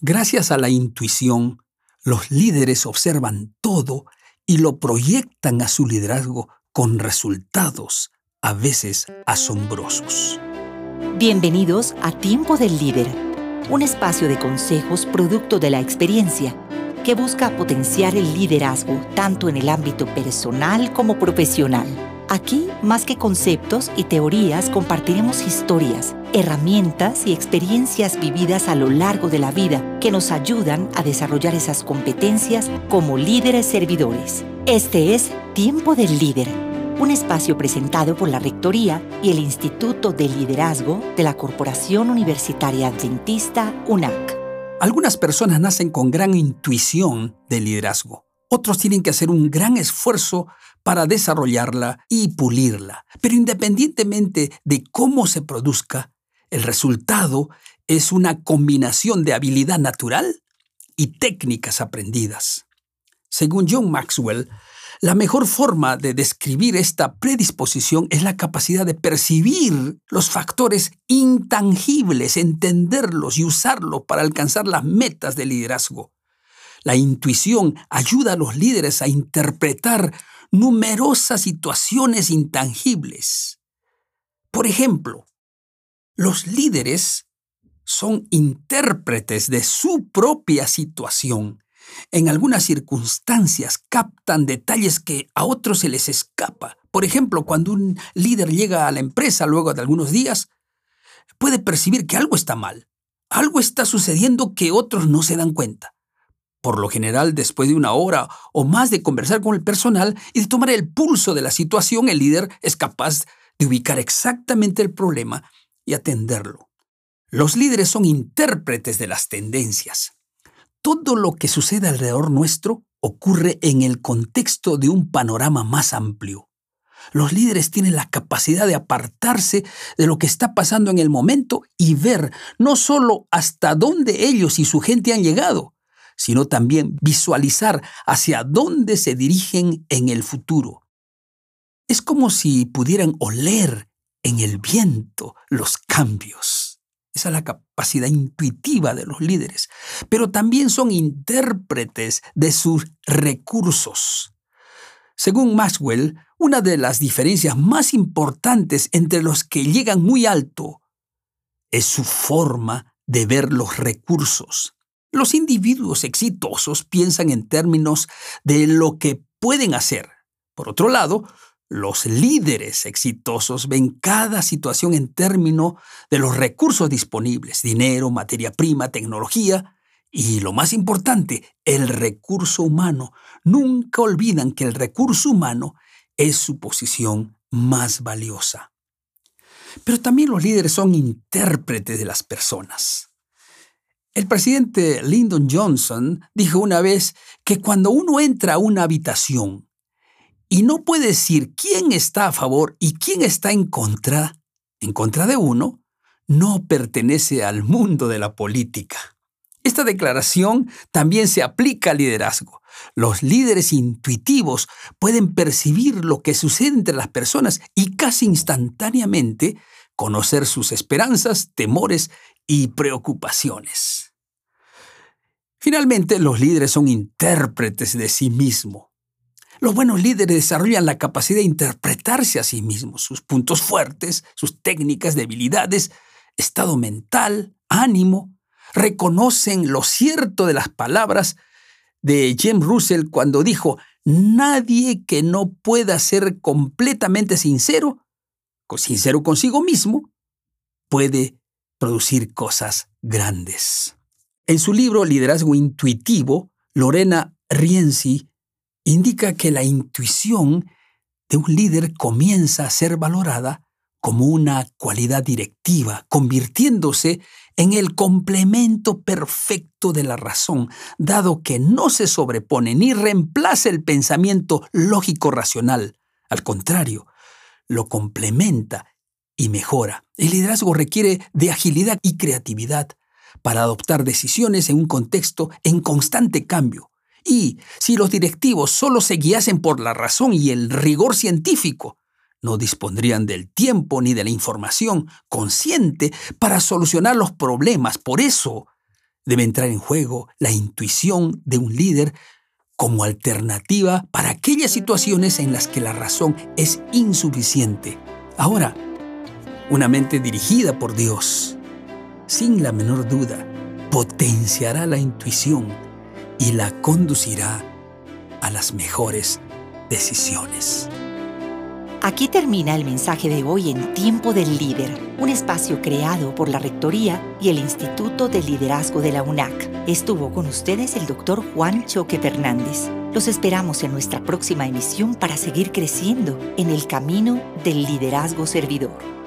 Gracias a la intuición, los líderes observan todo y lo proyectan a su liderazgo con resultados a veces asombrosos. Bienvenidos a Tiempo del Líder, un espacio de consejos producto de la experiencia que busca potenciar el liderazgo tanto en el ámbito personal como profesional. Aquí, más que conceptos y teorías, compartiremos historias, herramientas y experiencias vividas a lo largo de la vida que nos ayudan a desarrollar esas competencias como líderes servidores. Este es Tiempo del Líder, un espacio presentado por la Rectoría y el Instituto de Liderazgo de la Corporación Universitaria Adventista UNAC. Algunas personas nacen con gran intuición de liderazgo. Otros tienen que hacer un gran esfuerzo para desarrollarla y pulirla. Pero independientemente de cómo se produzca, el resultado es una combinación de habilidad natural y técnicas aprendidas. Según John Maxwell, la mejor forma de describir esta predisposición es la capacidad de percibir los factores intangibles, entenderlos y usarlos para alcanzar las metas del liderazgo. La intuición ayuda a los líderes a interpretar numerosas situaciones intangibles. Por ejemplo, los líderes son intérpretes de su propia situación en algunas circunstancias captan detalles que a otros se les escapa. Por ejemplo, cuando un líder llega a la empresa luego de algunos días, puede percibir que algo está mal. Algo está sucediendo que otros no se dan cuenta. Por lo general, después de una hora o más de conversar con el personal y de tomar el pulso de la situación, el líder es capaz de ubicar exactamente el problema y atenderlo. Los líderes son intérpretes de las tendencias todo lo que sucede alrededor nuestro ocurre en el contexto de un panorama más amplio. Los líderes tienen la capacidad de apartarse de lo que está pasando en el momento y ver no solo hasta dónde ellos y su gente han llegado, sino también visualizar hacia dónde se dirigen en el futuro. Es como si pudieran oler en el viento los cambios. Esa es la capacidad intuitiva de los líderes. Pero también son intérpretes de sus recursos. Según Maxwell, una de las diferencias más importantes entre los que llegan muy alto es su forma de ver los recursos. Los individuos exitosos piensan en términos de lo que pueden hacer. Por otro lado, los líderes exitosos ven cada situación en términos de los recursos disponibles, dinero, materia prima, tecnología y, lo más importante, el recurso humano. Nunca olvidan que el recurso humano es su posición más valiosa. Pero también los líderes son intérpretes de las personas. El presidente Lyndon Johnson dijo una vez que cuando uno entra a una habitación, y no puede decir quién está a favor y quién está en contra, en contra de uno, no pertenece al mundo de la política. Esta declaración también se aplica al liderazgo. Los líderes intuitivos pueden percibir lo que sucede entre las personas y casi instantáneamente conocer sus esperanzas, temores y preocupaciones. Finalmente, los líderes son intérpretes de sí mismos. Los buenos líderes desarrollan la capacidad de interpretarse a sí mismos, sus puntos fuertes, sus técnicas, debilidades, estado mental, ánimo. Reconocen lo cierto de las palabras de James Russell cuando dijo, nadie que no pueda ser completamente sincero, sincero consigo mismo, puede producir cosas grandes. En su libro Liderazgo Intuitivo, Lorena Rienzi indica que la intuición de un líder comienza a ser valorada como una cualidad directiva, convirtiéndose en el complemento perfecto de la razón, dado que no se sobrepone ni reemplaza el pensamiento lógico-racional. Al contrario, lo complementa y mejora. El liderazgo requiere de agilidad y creatividad para adoptar decisiones en un contexto en constante cambio, y si los directivos solo se guiasen por la razón y el rigor científico, no dispondrían del tiempo ni de la información consciente para solucionar los problemas. Por eso, Debe entrar en juego la intuición de un líder como alternativa para aquellas situaciones en las que la razón es insuficiente. Ahora, una mente dirigida por Dios, sin la menor duda, potenciará la intuición y la conducirá a las mejores decisiones. Aquí termina el mensaje de hoy en Tiempo del Líder, un espacio creado por la Rectoría y el Instituto de Liderazgo de la UNAC. Estuvo con ustedes el doctor Juan Choque Fernández. Los esperamos en nuestra próxima emisión para seguir creciendo en el camino del liderazgo servidor.